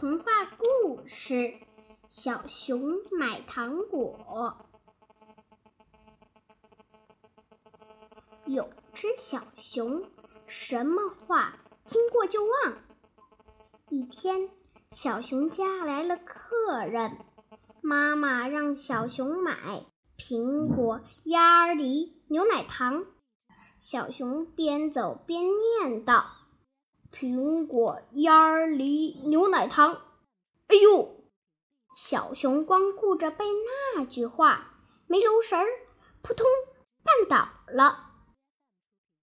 童话故事：小熊买糖果。有只小熊，什么话听过就忘。一天，小熊家来了客人，妈妈让小熊买苹果、鸭梨、牛奶糖。小熊边走边念叨。苹果、鸭梨、牛奶糖。哎呦！小熊光顾着背那句话，没留神儿，扑通绊倒了。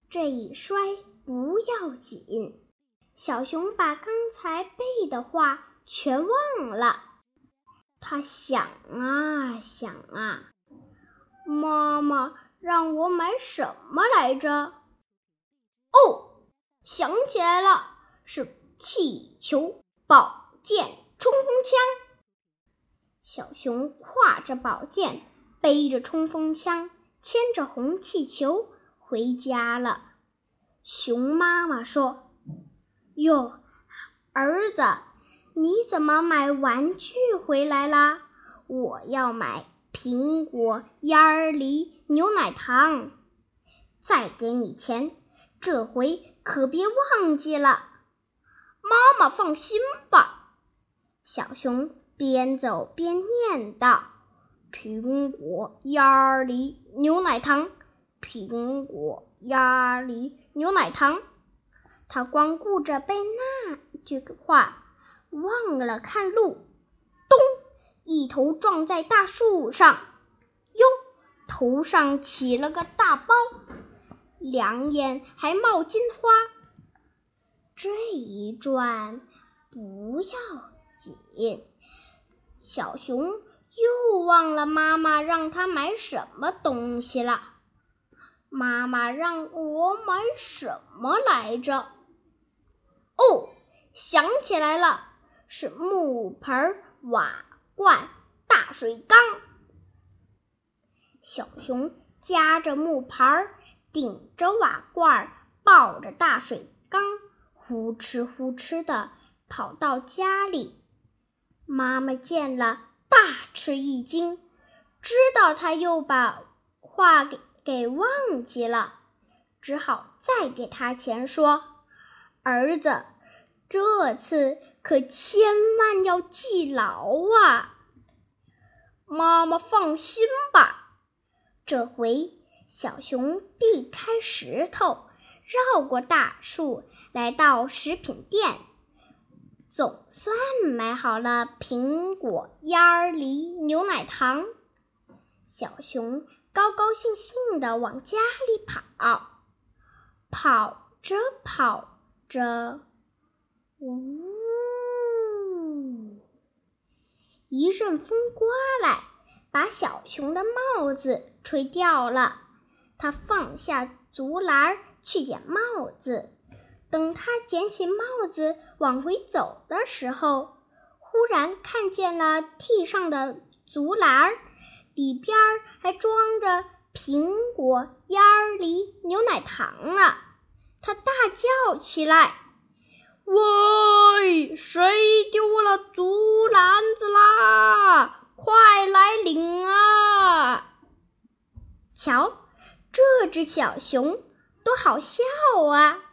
这一摔不要紧，小熊把刚才背的话全忘了。他想啊想啊，妈妈让我买什么来着？想起来了，是气球、宝剑、冲锋枪。小熊挎着宝剑，背着冲锋枪，牵着红气球回家了。熊妈妈说：“哟，儿子，你怎么买玩具回来啦？我要买苹果、鸭梨、牛奶糖，再给你钱。”这回可别忘记了，妈妈放心吧。小熊边走边念叨：“苹果、鸭梨、牛奶糖，苹果、鸭梨、牛奶糖。”他光顾着背那句话，忘了看路。咚！一头撞在大树上，哟，头上起了个大包。两眼还冒金花，这一转不要紧。小熊又忘了妈妈让他买什么东西了。妈妈让我买什么来着？哦，想起来了，是木盆、瓦罐、大水缸。小熊夹着木盆儿。顶着瓦罐，抱着大水缸，呼哧呼哧地跑到家里。妈妈见了，大吃一惊，知道他又把话给给忘记了，只好再给他钱，说：“儿子，这次可千万要记牢啊！”妈妈放心吧，这回。小熊避开石头，绕过大树，来到食品店，总算买好了苹果、鸭梨、牛奶糖。小熊高高兴兴地往家里跑，跑着跑着，呜，一阵风刮来，把小熊的帽子吹掉了。他放下竹篮去捡帽子，等他捡起帽子往回走的时候，忽然看见了地上的竹篮，里边还装着苹果、鸭梨、牛奶糖呢。他大叫起来：“喂，谁丢了竹篮子啦？快来领啊！”瞧。这只小熊多好笑啊！